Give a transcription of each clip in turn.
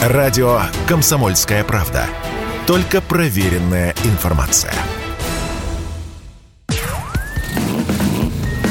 Радио «Комсомольская правда». Только проверенная информация.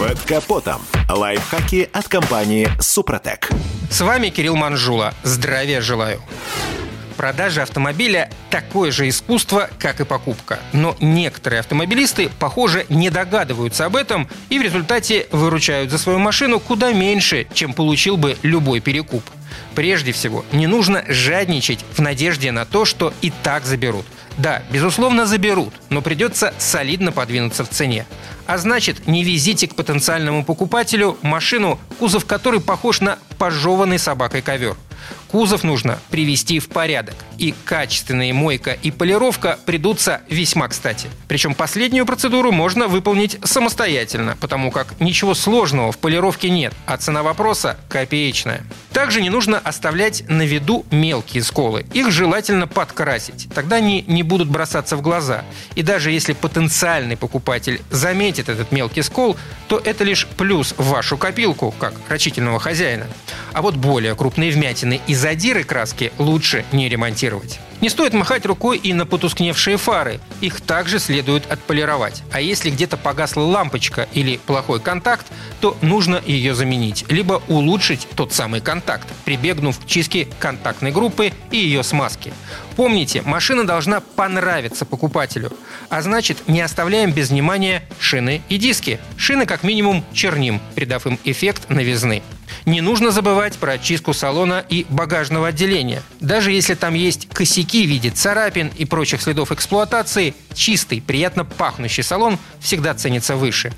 Под капотом. Лайфхаки от компании «Супротек». С вами Кирилл Манжула. Здравия желаю. Продажа автомобиля – такое же искусство, как и покупка. Но некоторые автомобилисты, похоже, не догадываются об этом и в результате выручают за свою машину куда меньше, чем получил бы любой перекуп. Прежде всего, не нужно жадничать в надежде на то, что и так заберут. Да, безусловно, заберут, но придется солидно подвинуться в цене. А значит, не везите к потенциальному покупателю машину, кузов которой похож на пожеванный собакой ковер – Кузов нужно привести в порядок. И качественная мойка и полировка придутся весьма кстати. Причем последнюю процедуру можно выполнить самостоятельно, потому как ничего сложного в полировке нет, а цена вопроса копеечная. Также не нужно оставлять на виду мелкие сколы. Их желательно подкрасить. Тогда они не будут бросаться в глаза. И даже если потенциальный покупатель заметит этот мелкий скол, то это лишь плюс в вашу копилку, как рачительного хозяина. А вот более крупные вмятины и задиры краски лучше не ремонтировать. Не стоит махать рукой и на потускневшие фары. Их также следует отполировать. А если где-то погасла лампочка или плохой контакт, то нужно ее заменить. Либо улучшить тот самый контакт, прибегнув к чистке контактной группы и ее смазки. Помните, машина должна понравиться покупателю. А значит, не оставляем без внимания шины и диски. Шины как минимум черним, придав им эффект новизны. Не нужно забывать про очистку салона и багажного отделения. Даже если там есть косяки в виде царапин и прочих следов эксплуатации, чистый, приятно пахнущий салон всегда ценится выше.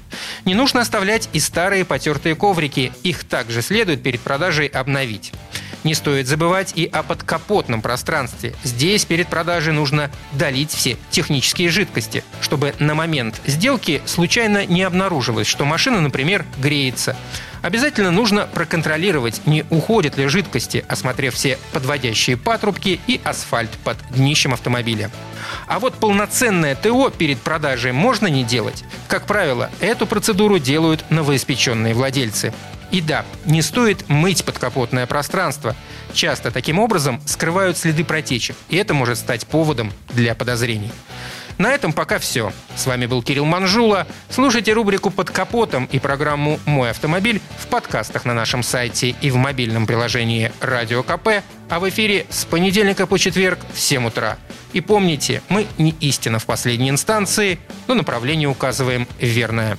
Не нужно оставлять и старые потертые коврики. Их также следует перед продажей обновить. Не стоит забывать и о подкапотном пространстве. Здесь перед продажей нужно долить все технические жидкости, чтобы на момент сделки случайно не обнаружилось, что машина, например, греется. Обязательно нужно проконтролировать, не уходят ли жидкости, осмотрев все подводящие патрубки и асфальт под днищем автомобиля. А вот полноценное ТО перед продажей можно не делать. Как правило, эту процедуру делают новоиспеченные владельцы. И да, не стоит мыть подкапотное пространство. Часто таким образом скрывают следы протечек, и это может стать поводом для подозрений. На этом пока все. С вами был Кирилл Манжула. Слушайте рубрику «Под капотом» и программу «Мой автомобиль» в подкастах на нашем сайте и в мобильном приложении «Радио КП», а в эфире с понедельника по четверг в 7 утра. И помните, мы не истина в последней инстанции, но направление указываем верное.